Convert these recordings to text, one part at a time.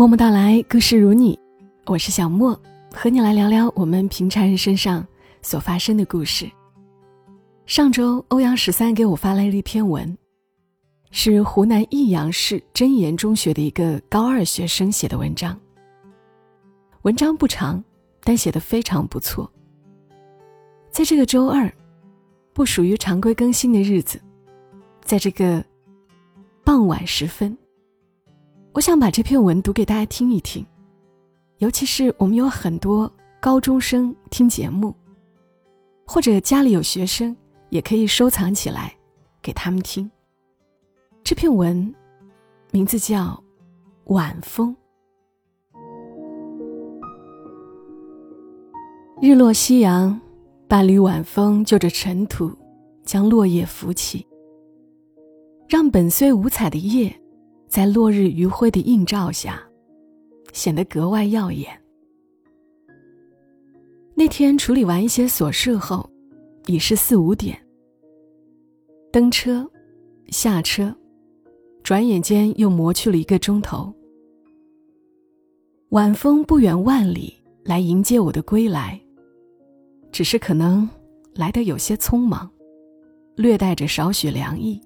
默默到来，故事如你，我是小莫，和你来聊聊我们平常人身上所发生的故事。上周，欧阳十三给我发来了一篇文，是湖南益阳市真言中学的一个高二学生写的文章。文章不长，但写得非常不错。在这个周二，不属于常规更新的日子，在这个傍晚时分。我想把这篇文读给大家听一听，尤其是我们有很多高中生听节目，或者家里有学生，也可以收藏起来给他们听。这篇文名字叫《晚风》，日落夕阳，伴缕晚风就着尘土，将落叶扶起，让本虽五彩的叶。在落日余晖的映照下，显得格外耀眼。那天处理完一些琐事后，已是四五点。登车，下车，转眼间又磨去了一个钟头。晚风不远万里来迎接我的归来，只是可能来得有些匆忙，略带着少许凉意，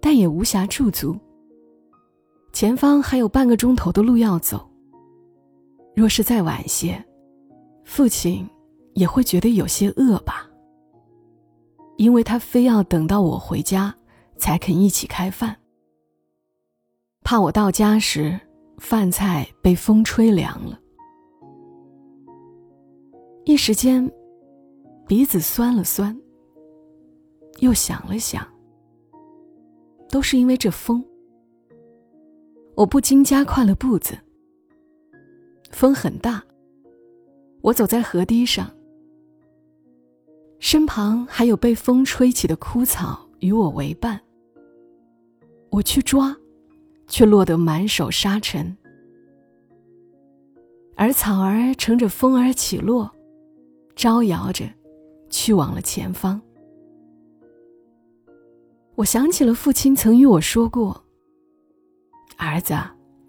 但也无暇驻足。前方还有半个钟头的路要走。若是再晚些，父亲也会觉得有些饿吧。因为他非要等到我回家才肯一起开饭，怕我到家时饭菜被风吹凉了。一时间，鼻子酸了酸，又想了想，都是因为这风。我不禁加快了步子。风很大，我走在河堤上，身旁还有被风吹起的枯草与我为伴。我去抓，却落得满手沙尘，而草儿乘着风儿起落，招摇着，去往了前方。我想起了父亲曾与我说过。儿子，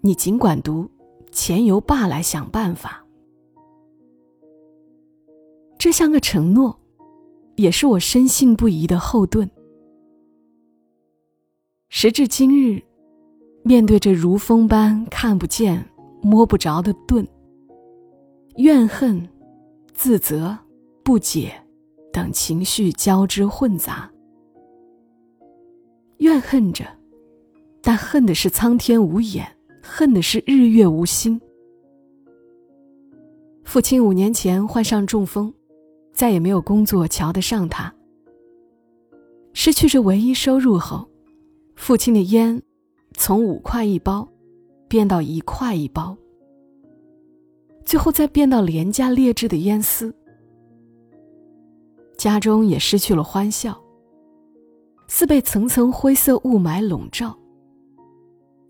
你尽管读，钱由爸来想办法。这像个承诺，也是我深信不疑的后盾。时至今日，面对这如风般看不见、摸不着的盾，怨恨、自责、不解等情绪交织混杂，怨恨着。但恨的是苍天无眼，恨的是日月无心。父亲五年前患上中风，再也没有工作瞧得上他。失去这唯一收入后，父亲的烟从五块一包变到一块一包，最后再变到廉价劣质的烟丝。家中也失去了欢笑，似被层层灰色雾霾笼罩。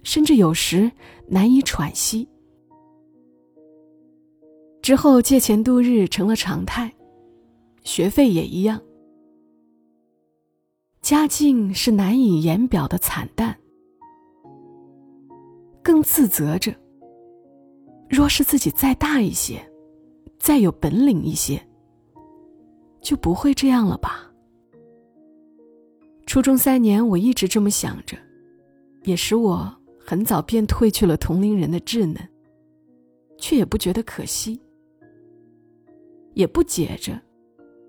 甚至有时难以喘息。之后借钱度日成了常态，学费也一样。家境是难以言表的惨淡，更自责着。若是自己再大一些，再有本领一些，就不会这样了吧？初中三年，我一直这么想着，也使我。很早便褪去了同龄人的稚嫩，却也不觉得可惜，也不解着，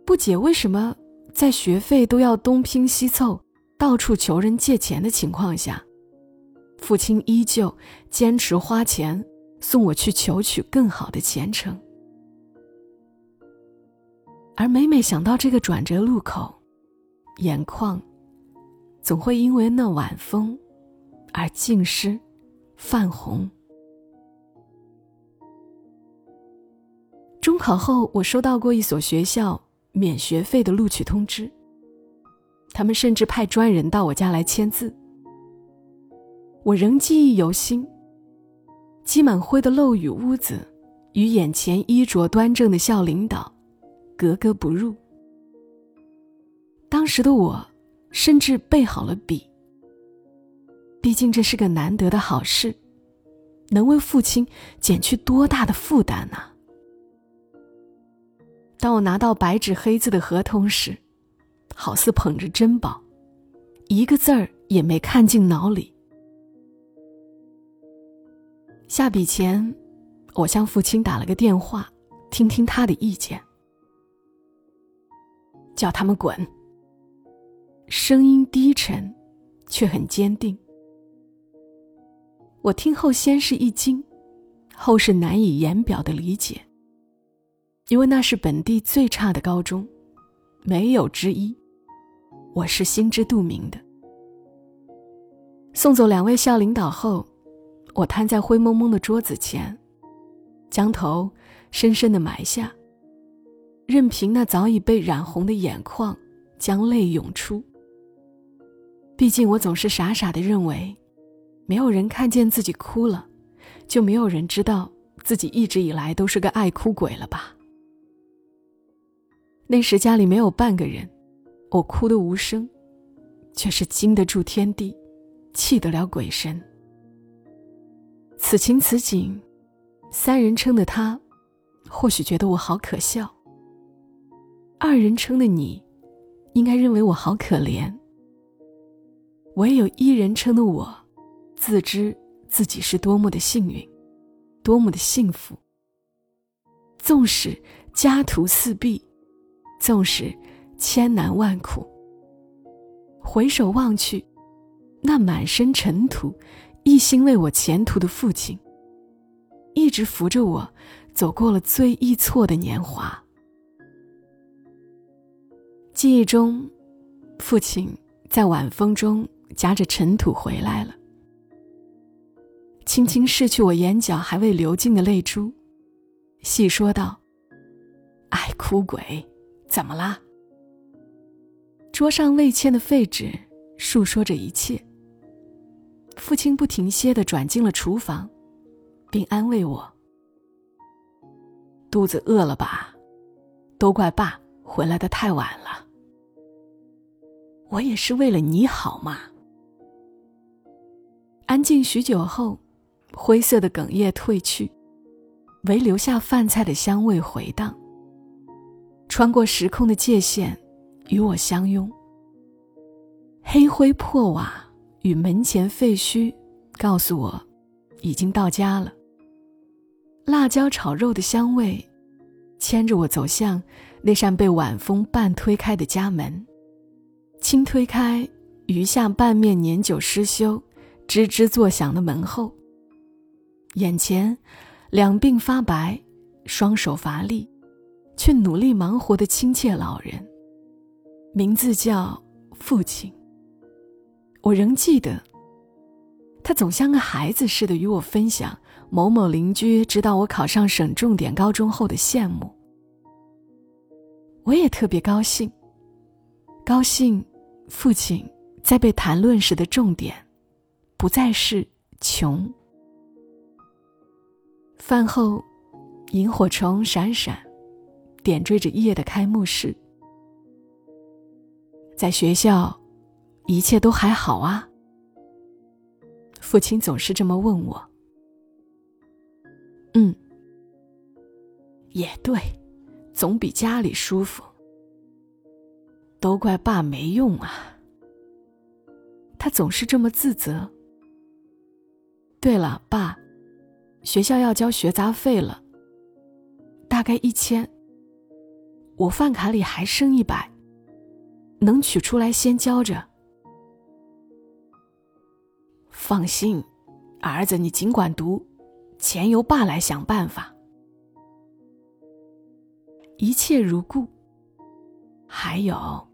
不解为什么在学费都要东拼西凑、到处求人借钱的情况下，父亲依旧坚持花钱送我去求取更好的前程。而每每想到这个转折路口，眼眶总会因为那晚风。而浸湿、泛红。中考后，我收到过一所学校免学费的录取通知。他们甚至派专人到我家来签字。我仍记忆犹新。积满灰的漏雨屋子，与眼前衣着端正的校领导格格不入。当时的我，甚至备好了笔。毕竟这是个难得的好事，能为父亲减去多大的负担呢？当我拿到白纸黑字的合同时，好似捧着珍宝，一个字儿也没看进脑里。下笔前，我向父亲打了个电话，听听他的意见。叫他们滚。声音低沉，却很坚定。我听后先是一惊，后是难以言表的理解。因为那是本地最差的高中，没有之一，我是心知肚明的。送走两位校领导后，我瘫在灰蒙蒙的桌子前，将头深深的埋下，任凭那早已被染红的眼眶将泪涌出。毕竟我总是傻傻的认为，没有人看见自己哭了，就没有人知道自己一直以来都是个爱哭鬼了吧。那时家里没有半个人，我哭得无声，却是经得住天地，气得了鬼神。此情此景，三人称的他，或许觉得我好可笑；二人称的你，应该认为我好可怜。唯有一人称的我，自知自己是多么的幸运，多么的幸福。纵使家徒四壁。纵使千难万苦，回首望去，那满身尘土、一心为我前途的父亲，一直扶着我走过了最易错的年华。记忆中，父亲在晚风中夹着尘土回来了，轻轻拭去我眼角还未流尽的泪珠，细说道：“爱哭鬼。”怎么啦？桌上未签的废纸述说着一切。父亲不停歇的转进了厨房，并安慰我：“肚子饿了吧？都怪爸回来的太晚了。我也是为了你好嘛。”安静许久后，灰色的哽咽褪去，唯留下饭菜的香味回荡。穿过时空的界限，与我相拥。黑灰破瓦与门前废墟，告诉我，已经到家了。辣椒炒肉的香味，牵着我走向那扇被晚风半推开的家门。轻推开余下半面年久失修、吱吱作响的门后，眼前两鬓发白、双手乏力。却努力忙活的亲切老人，名字叫父亲。我仍记得，他总像个孩子似的与我分享某某邻居知道我考上省重点高中后的羡慕。我也特别高兴，高兴父亲在被谈论时的重点，不再是穷。饭后，萤火虫闪闪。点缀着夜的开幕式，在学校，一切都还好啊。父亲总是这么问我。嗯，也对，总比家里舒服。都怪爸没用啊，他总是这么自责。对了，爸，学校要交学杂费了，大概一千。我饭卡里还剩一百，能取出来先交着。放心，儿子，你尽管读，钱由爸来想办法。一切如故。还有，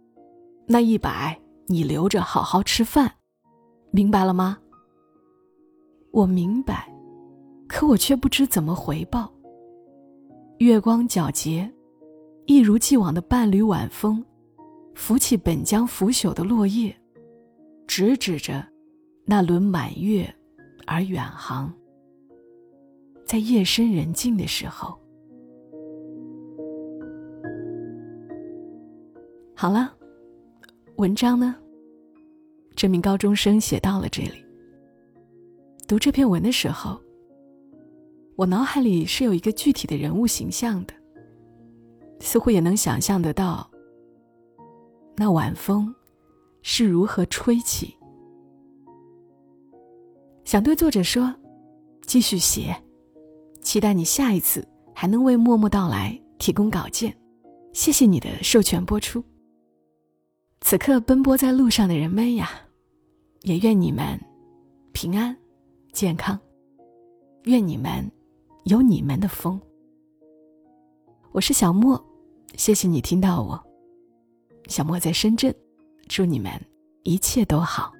那一百你留着好好吃饭，明白了吗？我明白，可我却不知怎么回报。月光皎洁。一如既往的伴侣晚风，拂起本将腐朽的落叶，直指着那轮满月而远航。在夜深人静的时候，好了，文章呢？这名高中生写到了这里。读这篇文的时候，我脑海里是有一个具体的人物形象的，似乎也能想象得到，那晚风是如何吹起。想对作者说，继续写，期待你下一次还能为默默到来提供稿件。谢谢你的授权播出。此刻奔波在路上的人们呀，也愿你们平安、健康。愿你们有你们的风。我是小莫，谢谢你听到我。小莫在深圳，祝你们一切都好。